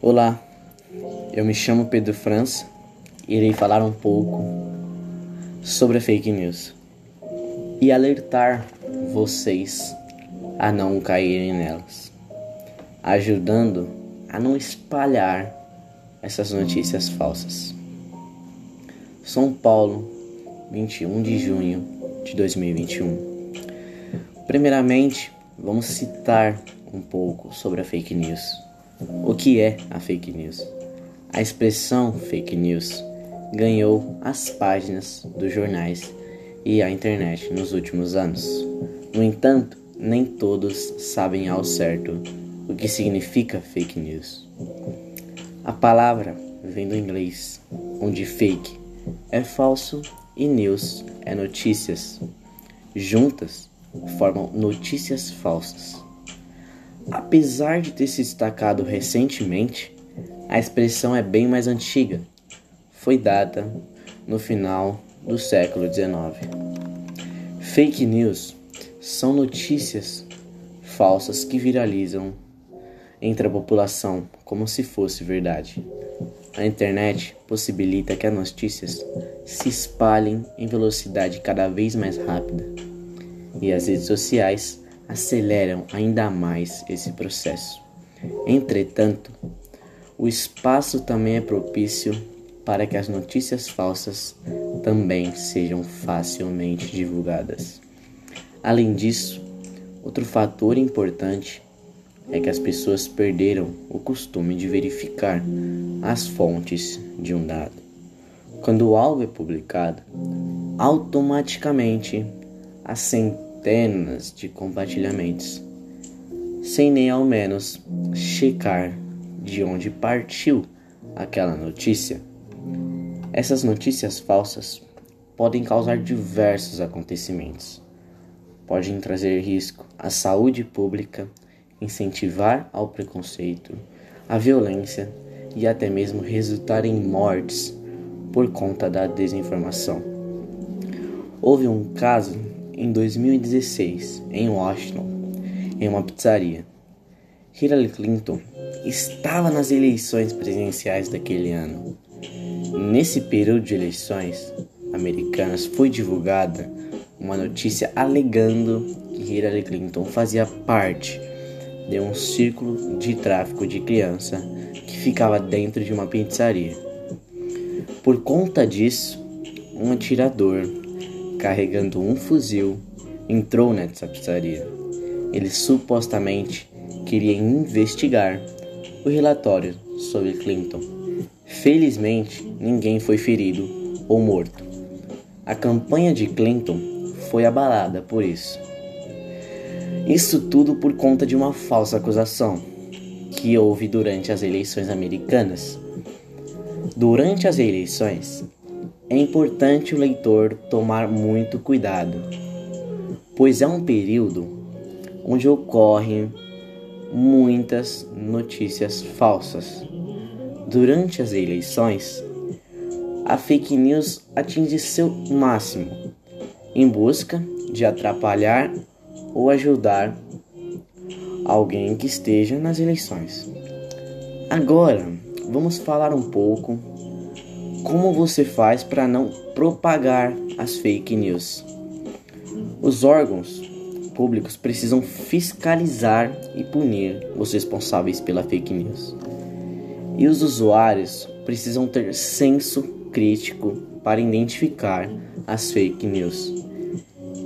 Olá, eu me chamo Pedro França e irei falar um pouco sobre a fake news e alertar vocês a não caírem nelas, ajudando a não espalhar essas notícias falsas. São Paulo, 21 de junho de 2021. Primeiramente, vamos citar um pouco sobre a fake news. O que é a fake news? A expressão fake news ganhou as páginas dos jornais e a internet nos últimos anos. No entanto, nem todos sabem ao certo o que significa fake news. A palavra vem do inglês, onde fake é falso e news é notícias. Juntas formam notícias falsas. Apesar de ter se destacado recentemente, a expressão é bem mais antiga. Foi dada no final do século XIX. Fake news são notícias falsas que viralizam entre a população como se fosse verdade. A internet possibilita que as notícias se espalhem em velocidade cada vez mais rápida, e as redes sociais aceleram ainda mais esse processo. Entretanto, o espaço também é propício para que as notícias falsas também sejam facilmente divulgadas. Além disso, outro fator importante é que as pessoas perderam o costume de verificar as fontes de um dado. Quando algo é publicado, automaticamente centenas de compartilhamentos, sem nem ao menos checar de onde partiu aquela notícia. Essas notícias falsas podem causar diversos acontecimentos. Podem trazer risco à saúde pública, incentivar ao preconceito, à violência e até mesmo resultar em mortes por conta da desinformação. Houve um caso em 2016 em Washington, em uma pizzaria. Hillary Clinton estava nas eleições presidenciais daquele ano. Nesse período de eleições americanas foi divulgada uma notícia alegando que Hillary Clinton fazia parte de um círculo de tráfico de criança que ficava dentro de uma pizzaria. Por conta disso, um atirador carregando um fuzil entrou nessa pizzaria. Ele supostamente queria investigar o relatório sobre Clinton. Felizmente, ninguém foi ferido ou morto. A campanha de Clinton foi abalada por isso. Isso tudo por conta de uma falsa acusação que houve durante as eleições americanas. Durante as eleições, é importante o leitor tomar muito cuidado, pois é um período onde ocorrem muitas notícias falsas. Durante as eleições, a fake news atinge seu máximo em busca de atrapalhar ou ajudar alguém que esteja nas eleições. Agora, vamos falar um pouco como você faz para não propagar as fake news. Os órgãos públicos precisam fiscalizar e punir os responsáveis pela fake news. E os usuários precisam ter senso crítico para identificar as fake news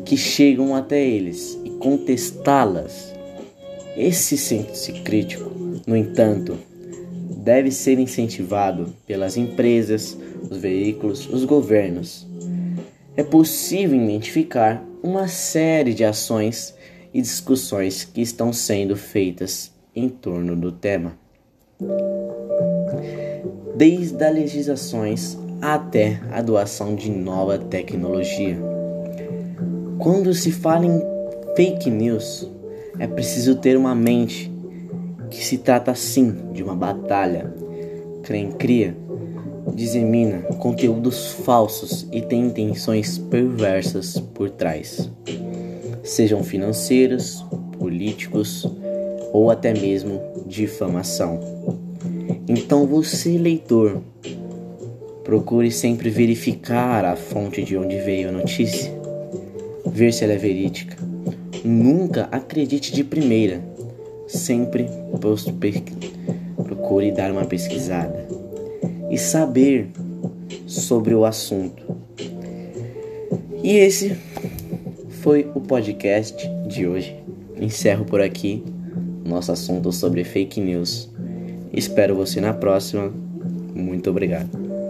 que chegam até eles contestá-las. Esse senso crítico, no entanto, deve ser incentivado pelas empresas, os veículos, os governos. É possível identificar uma série de ações e discussões que estão sendo feitas em torno do tema. Desde as legislações até a doação de nova tecnologia. Quando se fala em fake news, é preciso ter uma mente que se trata sim de uma batalha. Quem cria, dissemina conteúdos falsos e tem intenções perversas por trás, sejam financeiros, políticos, ou até mesmo difamação. Então você, leitor, procure sempre verificar a fonte de onde veio a notícia, ver se ela é verídica. Nunca acredite de primeira, sempre procure dar uma pesquisada e saber sobre o assunto. E esse foi o podcast de hoje. Encerro por aqui nosso assunto sobre fake news. Espero você na próxima. Muito obrigado.